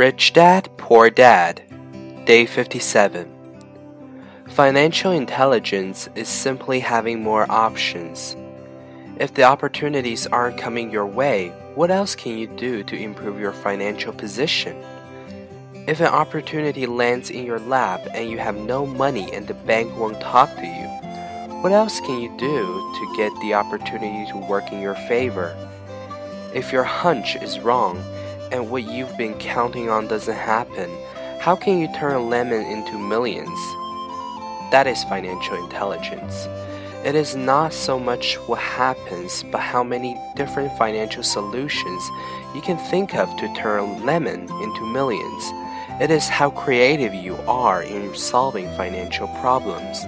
Rich Dad, Poor Dad, Day 57. Financial intelligence is simply having more options. If the opportunities aren't coming your way, what else can you do to improve your financial position? If an opportunity lands in your lap and you have no money and the bank won't talk to you, what else can you do to get the opportunity to work in your favor? If your hunch is wrong and what you've been counting on doesn't happen, how can you turn a lemon into millions? That is financial intelligence. It is not so much what happens, but how many different financial solutions you can think of to turn a lemon into millions. It is how creative you are in solving financial problems.